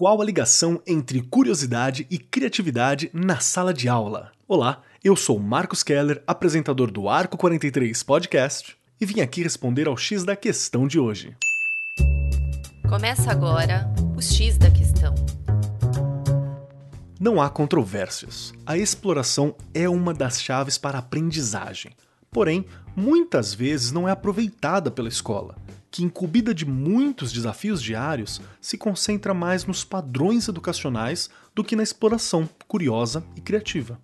Qual a ligação entre curiosidade e criatividade na sala de aula? Olá, eu sou Marcos Keller, apresentador do Arco 43 Podcast, e vim aqui responder ao X da questão de hoje. Começa agora o X da questão. Não há controvérsias. A exploração é uma das chaves para a aprendizagem. Porém, muitas vezes não é aproveitada pela escola que, incumbida de muitos desafios diários, se concentra mais nos padrões educacionais do que na exploração curiosa e criativa.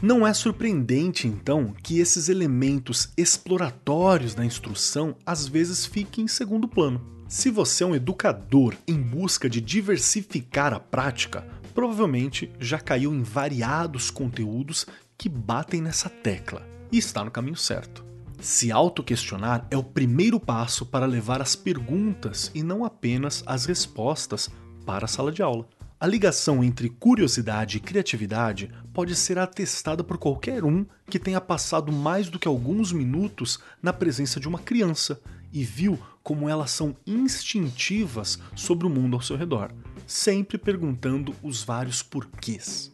Não é surpreendente, então, que esses elementos exploratórios da instrução às vezes fiquem em segundo plano. Se você é um educador em busca de diversificar a prática, provavelmente já caiu em variados conteúdos que batem nessa tecla e está no caminho certo. Se autoquestionar é o primeiro passo para levar as perguntas e não apenas as respostas para a sala de aula. A ligação entre curiosidade e criatividade pode ser atestada por qualquer um que tenha passado mais do que alguns minutos na presença de uma criança e viu como elas são instintivas sobre o mundo ao seu redor, sempre perguntando os vários porquês.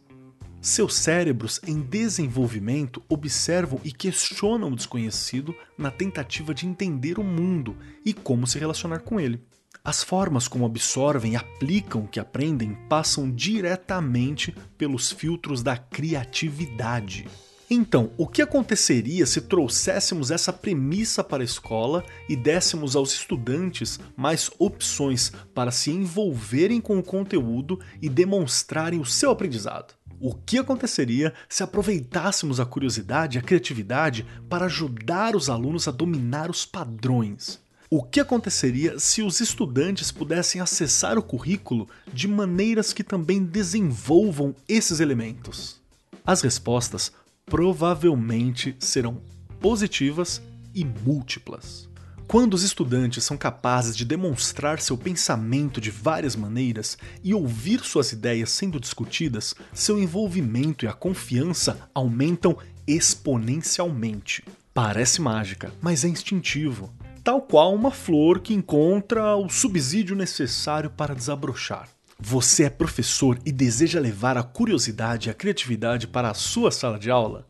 Seus cérebros em desenvolvimento observam e questionam o desconhecido na tentativa de entender o mundo e como se relacionar com ele. As formas como absorvem e aplicam o que aprendem passam diretamente pelos filtros da criatividade. Então, o que aconteceria se trouxéssemos essa premissa para a escola e dessemos aos estudantes mais opções para se envolverem com o conteúdo e demonstrarem o seu aprendizado? O que aconteceria se aproveitássemos a curiosidade e a criatividade para ajudar os alunos a dominar os padrões? O que aconteceria se os estudantes pudessem acessar o currículo de maneiras que também desenvolvam esses elementos? As respostas provavelmente serão positivas e múltiplas. Quando os estudantes são capazes de demonstrar seu pensamento de várias maneiras e ouvir suas ideias sendo discutidas, seu envolvimento e a confiança aumentam exponencialmente. Parece mágica, mas é instintivo, tal qual uma flor que encontra o subsídio necessário para desabrochar. Você é professor e deseja levar a curiosidade e a criatividade para a sua sala de aula?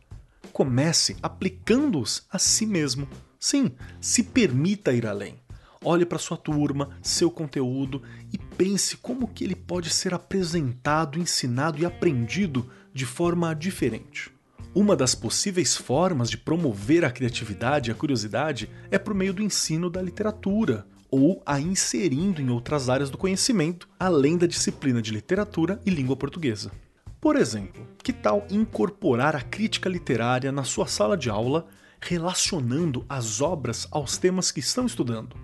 Comece aplicando-os a si mesmo Sim, se permita ir além. Olhe para sua turma, seu conteúdo e pense como que ele pode ser apresentado, ensinado e aprendido de forma diferente. Uma das possíveis formas de promover a criatividade e a curiosidade é por meio do ensino da literatura, ou a inserindo em outras áreas do conhecimento, além da disciplina de literatura e língua portuguesa. Por exemplo, que tal incorporar a crítica literária na sua sala de aula relacionando as obras aos temas que estão estudando.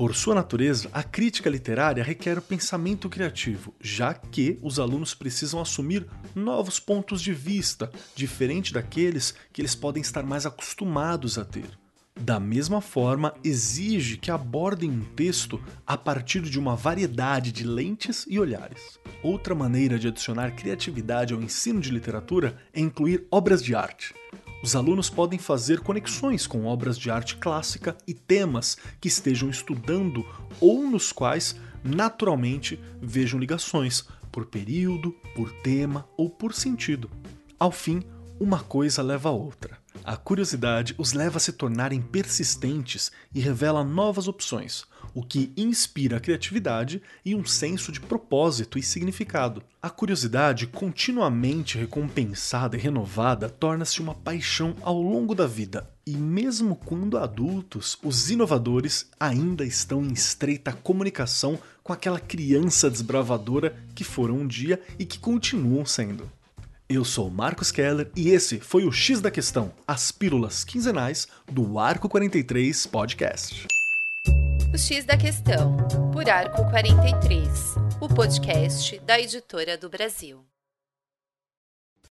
Por sua natureza, a crítica literária requer pensamento criativo, já que os alunos precisam assumir novos pontos de vista, diferente daqueles que eles podem estar mais acostumados a ter. Da mesma forma, exige que abordem um texto a partir de uma variedade de lentes e olhares. Outra maneira de adicionar criatividade ao ensino de literatura é incluir obras de arte. Os alunos podem fazer conexões com obras de arte clássica e temas que estejam estudando ou nos quais naturalmente vejam ligações por período, por tema ou por sentido. Ao fim, uma coisa leva a outra. A curiosidade os leva a se tornarem persistentes e revela novas opções, o que inspira a criatividade e um senso de propósito e significado. A curiosidade, continuamente recompensada e renovada, torna-se uma paixão ao longo da vida. E mesmo quando adultos, os inovadores ainda estão em estreita comunicação com aquela criança desbravadora que foram um dia e que continuam sendo. Eu sou Marcos Keller e esse foi o X da Questão, as pílulas quinzenais do Arco 43 Podcast. O X da Questão, por Arco 43, o podcast da editora do Brasil.